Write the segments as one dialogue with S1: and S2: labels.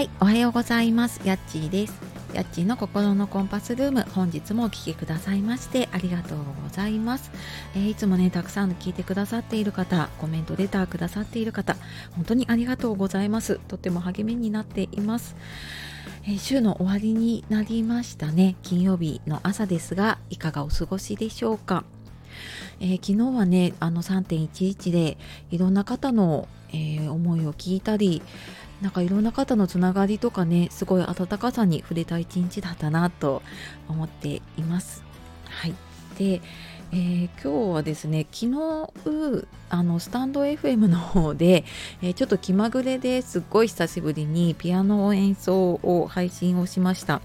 S1: はい、おはようございます。やっちーです。やっちーの心のコンパスルーム、本日もお聴きくださいましてありがとうございます、えー、いつもね、たくさん聞いてくださっている方、コメント、レターくださっている方、本当にありがとうございます。とっても励みになっています。えー、週の終わりになりましたね。金曜日の朝ですが、いかがお過ごしでしょうか。えー、昨日はね、あの3.11でいろんな方の、え、思いを聞いたり、なんかいろんな方のつながりとかねすごい温かさに触れた一日だったなと思っています。はいでえー、今日はですね昨日あのスタンド FM の方で、えー、ちょっと気まぐれですっごい久しぶりにピアノ演奏を配信をしました。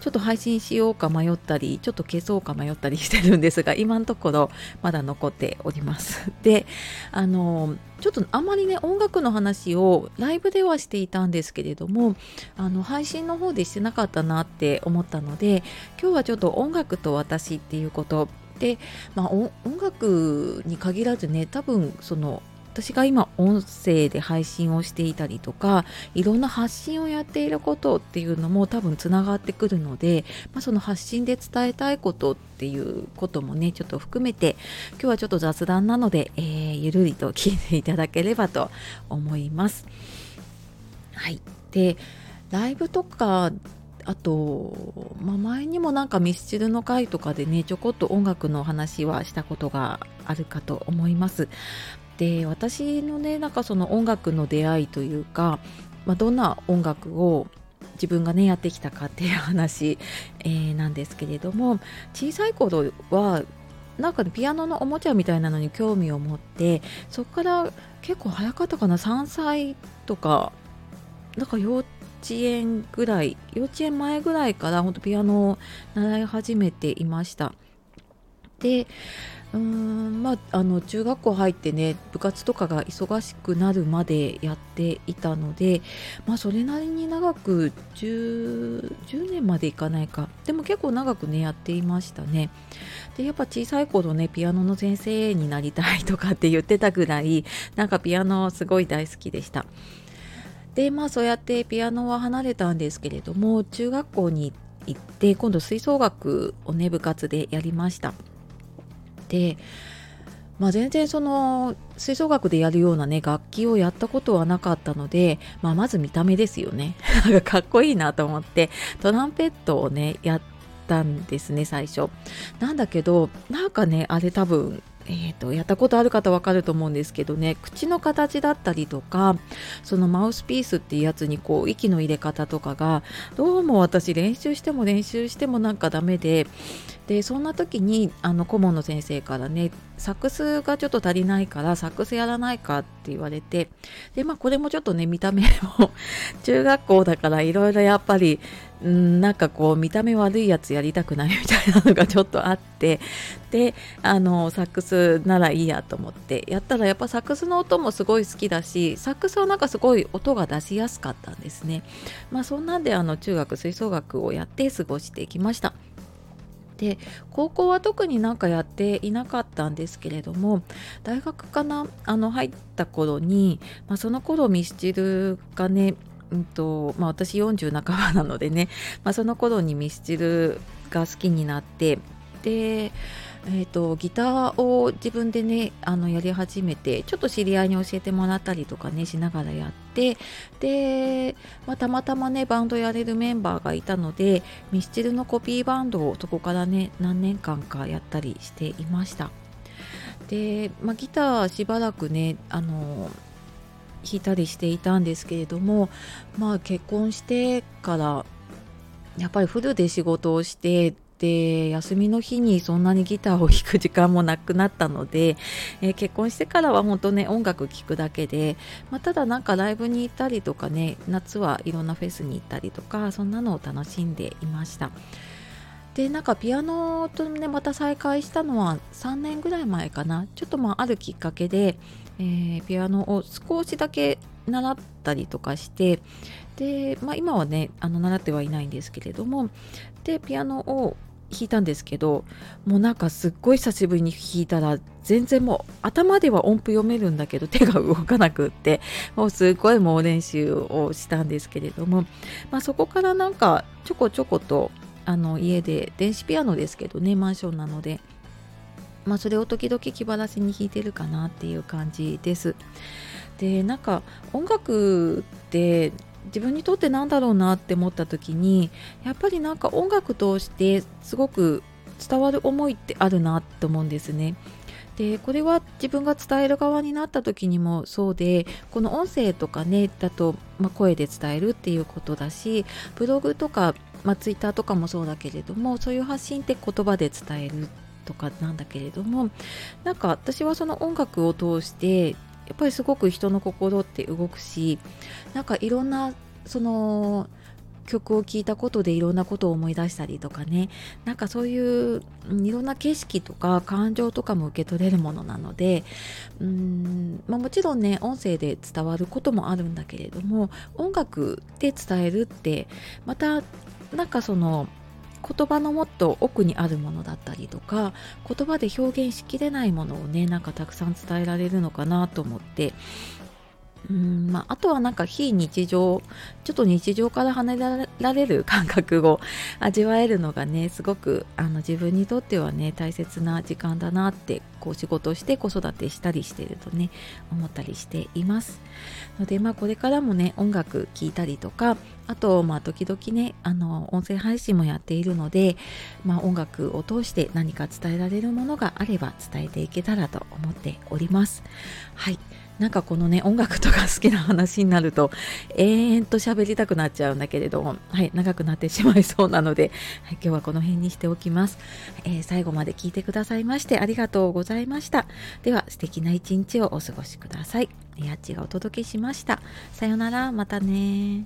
S1: ちょっと配信しようか迷ったりちょっと消そうか迷ったりしてるんですが今のところまだ残っております。であのちょっとあまりね音楽の話をライブではしていたんですけれどもあの配信の方でしてなかったなって思ったので今日はちょっと音楽と私っていうことで、まあ、音楽に限らずね多分その私が今音声で配信をしていたりとかいろんな発信をやっていることっていうのも多分つながってくるので、まあ、その発信で伝えたいことっていうこともねちょっと含めて今日はちょっと雑談なので、えー、ゆるりと聞いていただければと思います。はいでライブとかあと、まあ、前にもなんかミスチルの回とかでねちょこっと音楽の話はしたことがあるかと思います。で私のねなんかその音楽の出会いというか、まあ、どんな音楽を自分がねやってきたかっていう話、えー、なんですけれども小さい頃はなんか、ね、ピアノのおもちゃみたいなのに興味を持ってそこから結構早かったかな3歳とかなんか幼稚園ぐらい幼稚園前ぐらいから本当ピアノを習い始めていました。でうーんまああの中学校入ってね部活とかが忙しくなるまでやっていたのでまあそれなりに長く 10, 10年までいかないか。でも結構長くねやっていましたね。でやっぱ小さい頃ねピアノの先生になりたいとかって言ってたぐらいなんかピアノすごい大好きでした。でまあそうやってピアノは離れたんですけれども中学校に行って今度吹奏楽をね部活でやりました。で、まあ、全然その吹奏楽でやるようなね楽器をやったことはなかったので、まあ、まず見た目ですよね。かっこいいなと思ってトランペットをねやったんですね最初。なんだけどなんかねあれ多分えーと、やったことある方わかると思うんですけどね。口の形だったりとかそのマウスピースっていうやつにこう息の入れ方とかがどうも私練習しても練習してもなんかダメででそんな時にあの顧問の先生からねサックスがちょっと足りないからサックスやらないかって言われてでまあこれもちょっとね見た目も 中学校だからいろいろやっぱりんなんかこう見た目悪いやつやりたくないみたいなのがちょっとあってであのサックスならいいやと思ってやったらやっぱサックスの音もすごい好きだしサックスはなんかすごい音が出しやすかったんですね。まあそんなんであの中学吹奏楽をやって過ごしてきました。で高校は特になんかやっていなかったんですけれども大学かなあの入った頃に、まあ、その頃ミスチルがねうんとまあ、私40半ばなのでね、まあ、その頃にミスチルが好きになってでえーと、ギターを自分でねあのやり始めてちょっと知り合いに教えてもらったりとかねしながらやってで、まあ、たまたまねバンドやれるメンバーがいたのでミスチルのコピーバンドをそこからね何年間かやったりしていました。で、まあ、ギターしばらくねあの弾いたりしていたんですけれどもまあ結婚してからやっぱりフルで仕事をしてで休みの日にそんなにギターを弾く時間もなくなったので、えー、結婚してからは本当ね音楽聴くだけで、まあ、ただなんかライブに行ったりとかね夏はいろんなフェスに行ったりとかそんなのを楽しんでいました。でなんかピアノとねまた再開したのは3年ぐらい前かな。ちょっとまああるきっかけで、えー、ピアノを少しだけ習ったりとかしてで、まあ、今はねあの習ってはいないんですけれどもでピアノを弾いたんですけどもうなんかすっごい久しぶりに弾いたら全然もう頭では音符読めるんだけど手が動かなくってもうすっごい猛練習をしたんですけれども、まあ、そこからなんかちょこちょことあの家で電子ピアノですけどねマンションなので、まあ、それを時々気晴らしに弾いてるかなっていう感じです。でなんか音楽って自分にとってなんだろうなって思った時にやっぱりなんか音楽通してすごく伝わる思いってあるなって思うんですね。でこれは自分が伝える側になった時にもそうでこの音声とかねだと、まあ、声で伝えるっていうことだしブログとか、まあ、ツイッターとかもそうだけれどもそういう発信って言葉で伝えるとかなんだけれどもなんか私はその音楽を通してやっぱりすごく人の心って動くしなんかいろんなその曲を聴いたことでいろんなことを思い出したりとかね。なんかそういういろんな景色とか感情とかも受け取れるものなのでうん、まあ、もちろんね音声で伝わることもあるんだけれども音楽で伝えるってまたなんかその言葉のもっと奥にあるものだったりとか言葉で表現しきれないものをねなんかたくさん伝えられるのかなと思って。うんまあ、あとはなんか非日常ちょっと日常から離れられる感覚を味わえるのがねすごくあの自分にとってはね大切な時間だなってこう仕事して子育てしたりしてるとね思ったりしています。のでまあこれからもね音楽聴いたりとかあとまあ時々ねあの音声配信もやっているので、まあ、音楽を通して何か伝えられるものがあれば伝えていけたらと思っております。はい。なんかこのね音楽とか好きな話になると延々と喋りたくなっちゃうんだけれどもはい。長くなってしまいそうなので、はい、今日はこの辺にしておきます、えー、最後まで聞いてくださいましてありがとうございました。では素敵な一日をお過ごしください。やっちがお届けしました。さよなら。またね